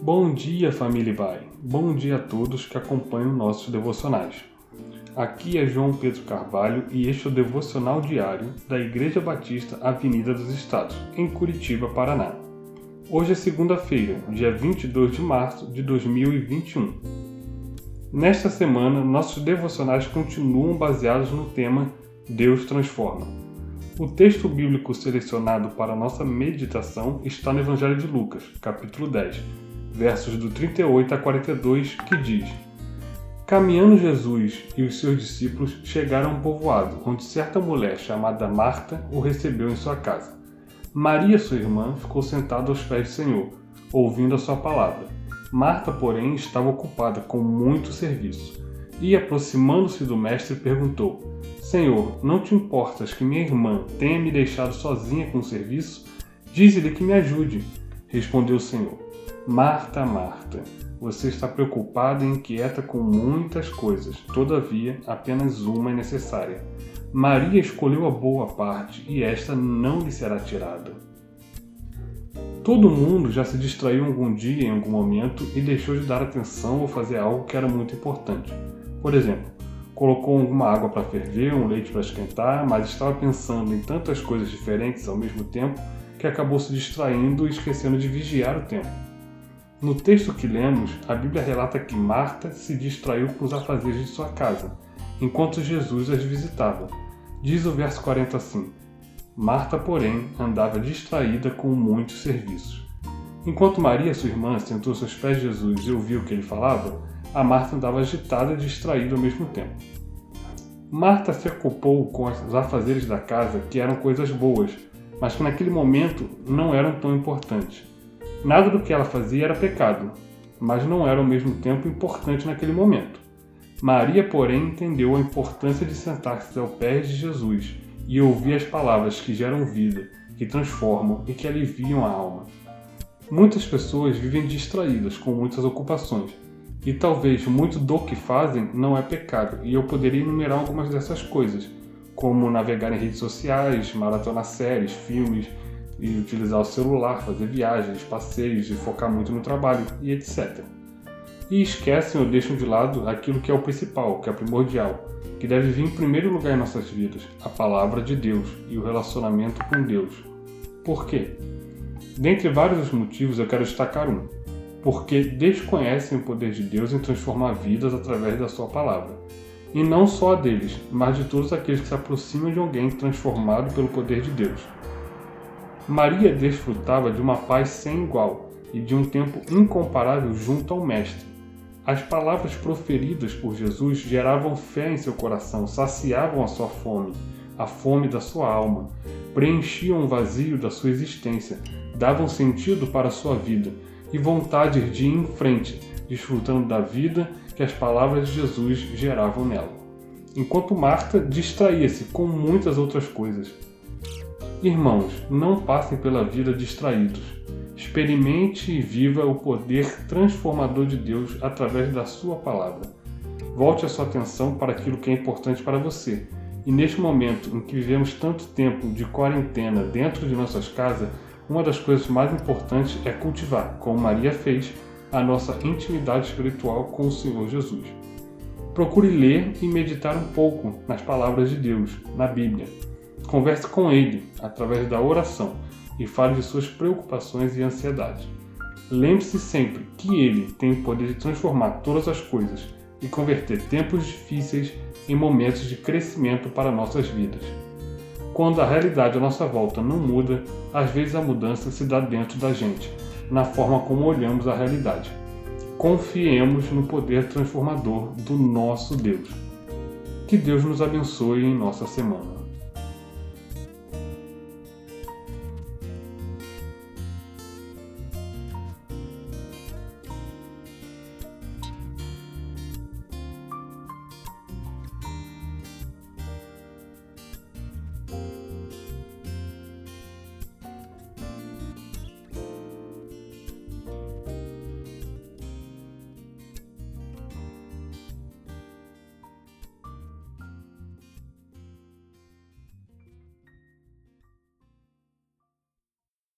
Bom dia, família Bai. Bom dia a todos que acompanham nossos devocionais. Aqui é João Pedro Carvalho e este é o devocional diário da Igreja Batista Avenida dos Estados, em Curitiba, Paraná. Hoje é segunda-feira, dia 22 de março de 2021. Nesta semana, nossos devocionais continuam baseados no tema Deus transforma. O texto bíblico selecionado para nossa meditação está no Evangelho de Lucas, capítulo 10, versos do 38 a 42, que diz: Caminhando Jesus e os seus discípulos chegaram a um povoado, onde certa mulher chamada Marta o recebeu em sua casa. Maria, sua irmã, ficou sentada aos pés do Senhor, ouvindo a sua palavra. Marta, porém, estava ocupada com muito serviço. E, aproximando-se do mestre, perguntou: Senhor, não te importas que minha irmã tenha me deixado sozinha com o serviço? Dize-lhe que me ajude. Respondeu o Senhor: Marta, Marta, você está preocupada e inquieta com muitas coisas, todavia, apenas uma é necessária. Maria escolheu a boa parte e esta não lhe será tirada. Todo mundo já se distraiu algum dia em algum momento e deixou de dar atenção ou fazer algo que era muito importante. Por exemplo, colocou alguma água para ferver, um leite para esquentar, mas estava pensando em tantas coisas diferentes ao mesmo tempo que acabou se distraindo e esquecendo de vigiar o tempo. No texto que lemos, a Bíblia relata que Marta se distraiu com os afazeres de sua casa, enquanto Jesus as visitava. Diz o verso 40 assim: Marta, porém, andava distraída com muitos serviços. Enquanto Maria, sua irmã, sentou aos pés de Jesus e ouviu o que ele falava, a Marta andava agitada e distraída ao mesmo tempo. Marta se ocupou com os afazeres da casa, que eram coisas boas, mas que naquele momento não eram tão importantes. Nada do que ela fazia era pecado, mas não era ao mesmo tempo importante naquele momento. Maria, porém, entendeu a importância de sentar-se ao pé de Jesus e ouvir as palavras que geram vida, que transformam e que aliviam a alma. Muitas pessoas vivem distraídas com muitas ocupações, e talvez muito do que fazem não é pecado, e eu poderia enumerar algumas dessas coisas, como navegar em redes sociais, maratonar séries, filmes, e utilizar o celular, fazer viagens, passeios e focar muito no trabalho e etc. E esquecem ou deixam de lado aquilo que é o principal, que é primordial, que deve vir em primeiro lugar em nossas vidas, a palavra de Deus e o relacionamento com Deus. Por quê? Dentre vários motivos, eu quero destacar um. Porque desconhecem o poder de Deus em transformar vidas através da sua palavra. E não só a deles, mas de todos aqueles que se aproximam de alguém transformado pelo poder de Deus. Maria desfrutava de uma paz sem igual e de um tempo incomparável junto ao Mestre. As palavras proferidas por Jesus geravam fé em seu coração, saciavam a sua fome, a fome da sua alma, preenchiam o vazio da sua existência, davam sentido para a sua vida e vontade de ir em frente, desfrutando da vida que as palavras de Jesus geravam nela. Enquanto Marta distraía-se com muitas outras coisas, Irmãos, não passem pela vida distraídos. Experimente e viva o poder transformador de Deus através da Sua palavra. Volte a sua atenção para aquilo que é importante para você. E neste momento em que vivemos tanto tempo de quarentena dentro de nossas casas, uma das coisas mais importantes é cultivar, como Maria fez, a nossa intimidade espiritual com o Senhor Jesus. Procure ler e meditar um pouco nas palavras de Deus, na Bíblia. Converse com ele através da oração e fale de suas preocupações e ansiedades. Lembre-se sempre que ele tem o poder de transformar todas as coisas e converter tempos difíceis em momentos de crescimento para nossas vidas. Quando a realidade à nossa volta não muda, às vezes a mudança se dá dentro da gente, na forma como olhamos a realidade. Confiemos no poder transformador do nosso Deus. Que Deus nos abençoe em nossa semana.